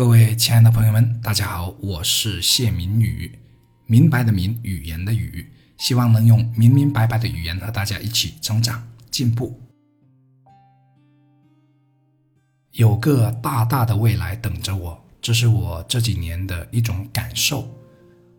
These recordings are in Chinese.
各位亲爱的朋友们，大家好，我是谢明宇，明白的明，语言的语，希望能用明明白白的语言和大家一起成长进步。有个大大的未来等着我，这是我这几年的一种感受。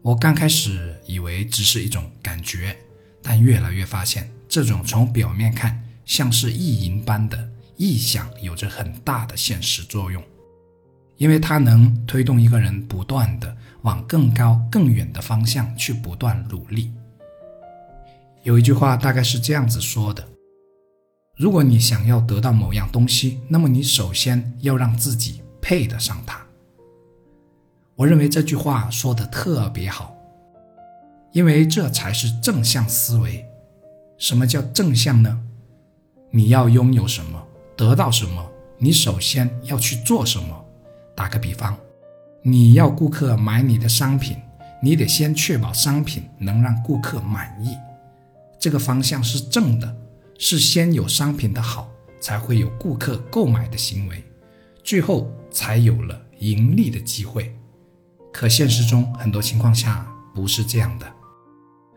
我刚开始以为只是一种感觉，但越来越发现，这种从表面看像是意淫般的臆想，有着很大的现实作用。因为它能推动一个人不断的往更高更远的方向去不断努力。有一句话大概是这样子说的：如果你想要得到某样东西，那么你首先要让自己配得上它。我认为这句话说的特别好，因为这才是正向思维。什么叫正向呢？你要拥有什么，得到什么，你首先要去做什么。打个比方，你要顾客买你的商品，你得先确保商品能让顾客满意。这个方向是正的，是先有商品的好，才会有顾客购买的行为，最后才有了盈利的机会。可现实中很多情况下不是这样的，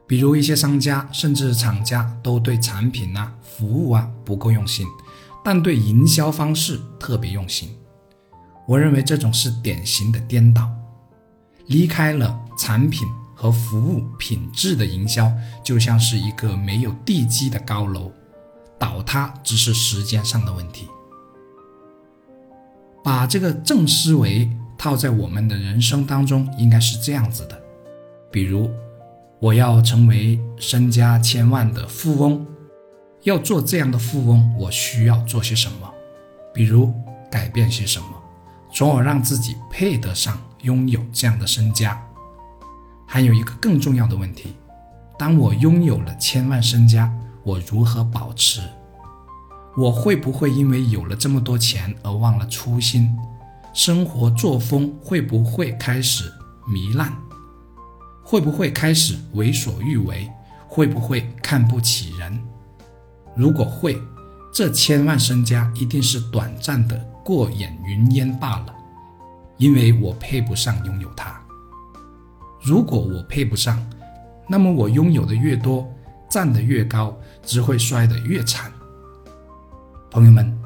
比如一些商家甚至厂家都对产品啊、服务啊不够用心，但对营销方式特别用心。我认为这种是典型的颠倒，离开了产品和服务品质的营销，就像是一个没有地基的高楼，倒塌只是时间上的问题。把这个正思维套在我们的人生当中，应该是这样子的：比如，我要成为身家千万的富翁，要做这样的富翁，我需要做些什么？比如改变些什么？从而让自己配得上拥有这样的身家。还有一个更重要的问题：当我拥有了千万身家，我如何保持？我会不会因为有了这么多钱而忘了初心？生活作风会不会开始糜烂？会不会开始为所欲为？会不会看不起人？如果会，这千万身家一定是短暂的。过眼云烟罢了，因为我配不上拥有它。如果我配不上，那么我拥有的越多，站得越高，只会摔得越惨。朋友们，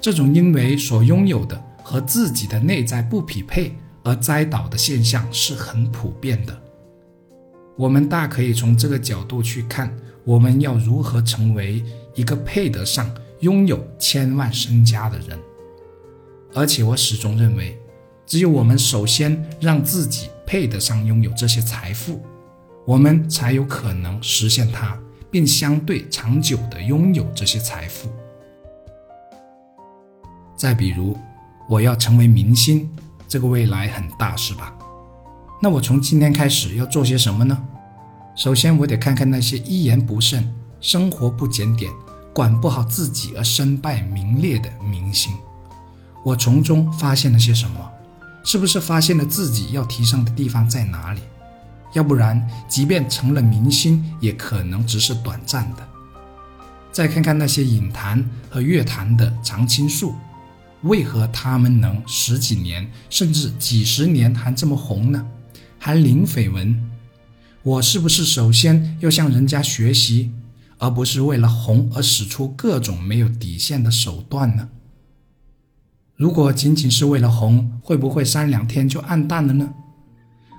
这种因为所拥有的和自己的内在不匹配而栽倒的现象是很普遍的。我们大可以从这个角度去看，我们要如何成为一个配得上拥有千万身家的人。而且我始终认为，只有我们首先让自己配得上拥有这些财富，我们才有可能实现它，并相对长久的拥有这些财富。再比如，我要成为明星，这个未来很大，是吧？那我从今天开始要做些什么呢？首先，我得看看那些一言不慎、生活不检点、管不好自己而身败名裂的明星。我从中发现了些什么？是不是发现了自己要提升的地方在哪里？要不然，即便成了明星，也可能只是短暂的。再看看那些影坛和乐坛的常青树，为何他们能十几年甚至几十年还这么红呢？还零绯闻？我是不是首先要向人家学习，而不是为了红而使出各种没有底线的手段呢？如果仅仅是为了红，会不会三两天就暗淡了呢？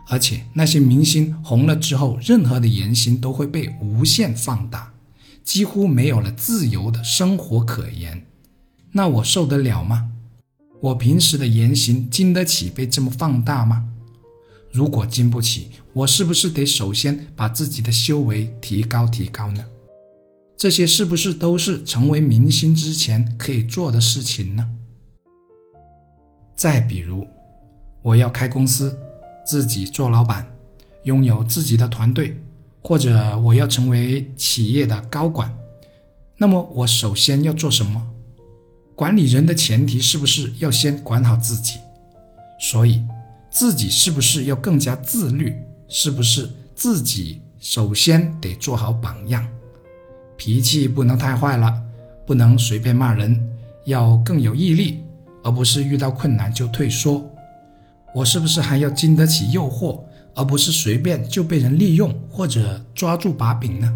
而且那些明星红了之后，任何的言行都会被无限放大，几乎没有了自由的生活可言。那我受得了吗？我平时的言行经得起被这么放大吗？如果经不起，我是不是得首先把自己的修为提高提高呢？这些是不是都是成为明星之前可以做的事情呢？再比如，我要开公司，自己做老板，拥有自己的团队，或者我要成为企业的高管，那么我首先要做什么？管理人的前提是不是要先管好自己？所以，自己是不是要更加自律？是不是自己首先得做好榜样？脾气不能太坏了，不能随便骂人，要更有毅力。而不是遇到困难就退缩，我是不是还要经得起诱惑，而不是随便就被人利用或者抓住把柄呢？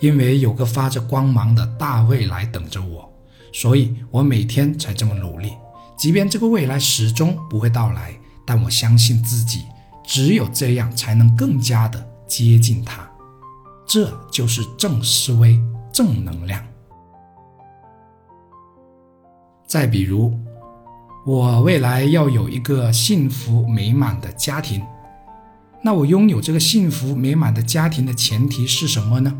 因为有个发着光芒的大未来等着我，所以我每天才这么努力。即便这个未来始终不会到来，但我相信自己，只有这样才能更加的接近它。这就是正思维、正能量。再比如，我未来要有一个幸福美满的家庭，那我拥有这个幸福美满的家庭的前提是什么呢？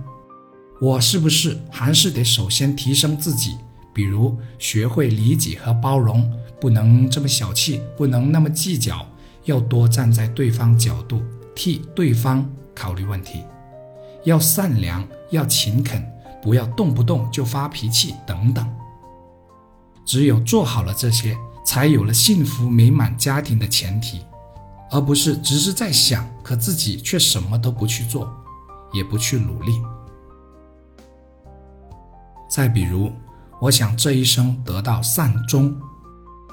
我是不是还是得首先提升自己？比如学会理解和包容，不能这么小气，不能那么计较，要多站在对方角度替对方考虑问题，要善良，要勤恳，不要动不动就发脾气等等。只有做好了这些，才有了幸福美满家庭的前提，而不是只是在想，可自己却什么都不去做，也不去努力。再比如，我想这一生得到善终，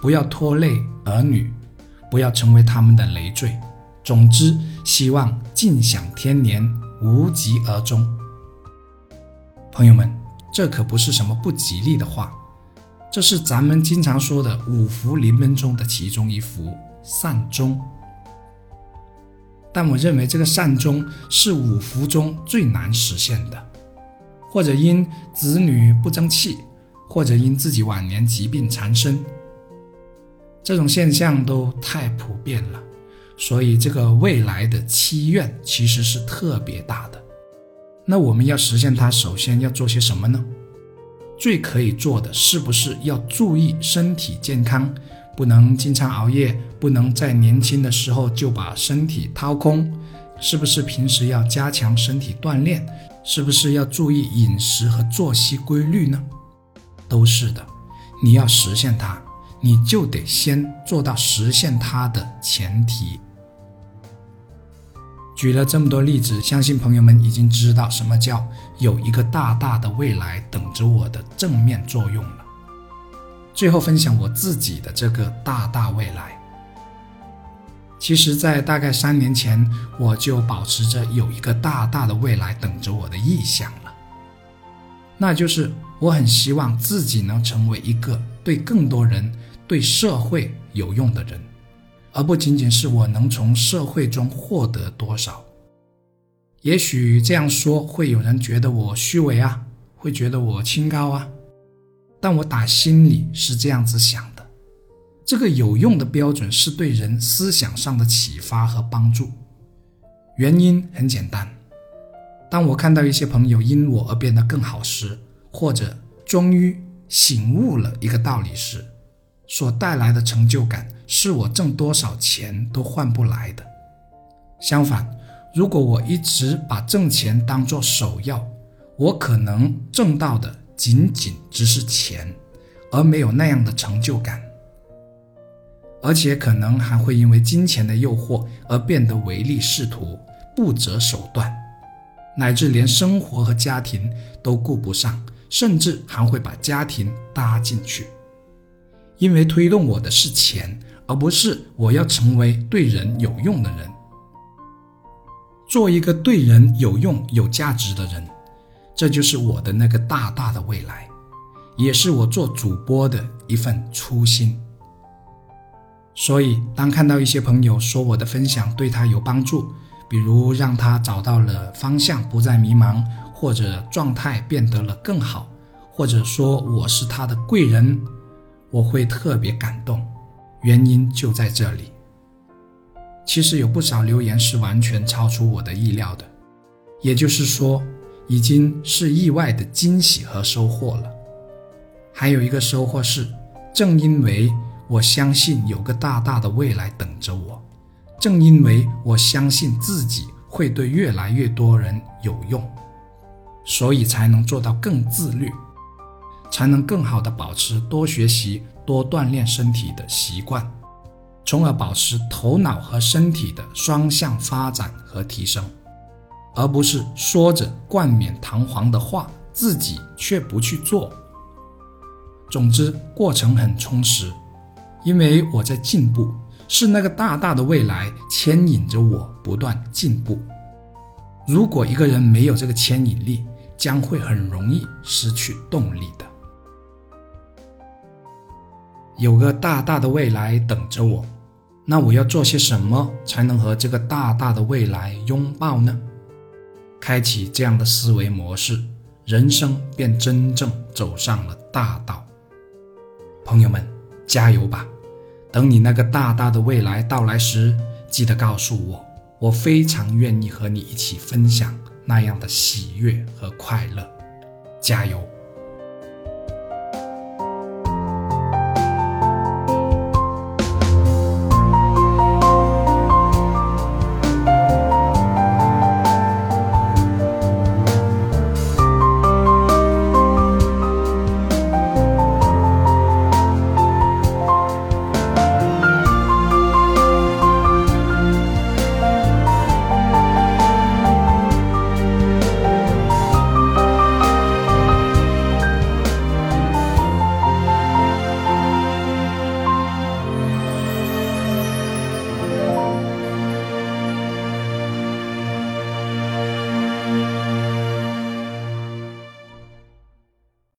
不要拖累儿女，不要成为他们的累赘。总之，希望尽享天年，无疾而终。朋友们，这可不是什么不吉利的话。这是咱们经常说的五福临门中的其中一福善终，但我认为这个善终是五福中最难实现的，或者因子女不争气，或者因自己晚年疾病缠身，这种现象都太普遍了，所以这个未来的期愿其实是特别大的。那我们要实现它，首先要做些什么呢？最可以做的是不是要注意身体健康，不能经常熬夜，不能在年轻的时候就把身体掏空，是不是平时要加强身体锻炼，是不是要注意饮食和作息规律呢？都是的，你要实现它，你就得先做到实现它的前提。举了这么多例子，相信朋友们已经知道什么叫有一个大大的未来等着我的正面作用了。最后分享我自己的这个大大未来。其实，在大概三年前，我就保持着有一个大大的未来等着我的意向了，那就是我很希望自己能成为一个对更多人、对社会有用的人。而不仅仅是我能从社会中获得多少。也许这样说会有人觉得我虚伪啊，会觉得我清高啊，但我打心里是这样子想的。这个有用的标准是对人思想上的启发和帮助。原因很简单，当我看到一些朋友因我而变得更好时，或者终于醒悟了一个道理时，所带来的成就感。是我挣多少钱都换不来的。相反，如果我一直把挣钱当作首要，我可能挣到的仅仅只是钱，而没有那样的成就感，而且可能还会因为金钱的诱惑而变得唯利是图、不择手段，乃至连生活和家庭都顾不上，甚至还会把家庭搭进去，因为推动我的是钱。而不是我要成为对人有用的人，做一个对人有用、有价值的人，这就是我的那个大大的未来，也是我做主播的一份初心。所以，当看到一些朋友说我的分享对他有帮助，比如让他找到了方向，不再迷茫，或者状态变得了更好，或者说我是他的贵人，我会特别感动。原因就在这里。其实有不少留言是完全超出我的意料的，也就是说，已经是意外的惊喜和收获了。还有一个收获是，正因为我相信有个大大的未来等着我，正因为我相信自己会对越来越多人有用，所以才能做到更自律。才能更好的保持多学习、多锻炼身体的习惯，从而保持头脑和身体的双向发展和提升，而不是说着冠冕堂皇的话，自己却不去做。总之，过程很充实，因为我在进步，是那个大大的未来牵引着我不断进步。如果一个人没有这个牵引力，将会很容易失去动力的。有个大大的未来等着我，那我要做些什么才能和这个大大的未来拥抱呢？开启这样的思维模式，人生便真正走上了大道。朋友们，加油吧！等你那个大大的未来到来时，记得告诉我。我非常愿意和你一起分享那样的喜悦和快乐，加油！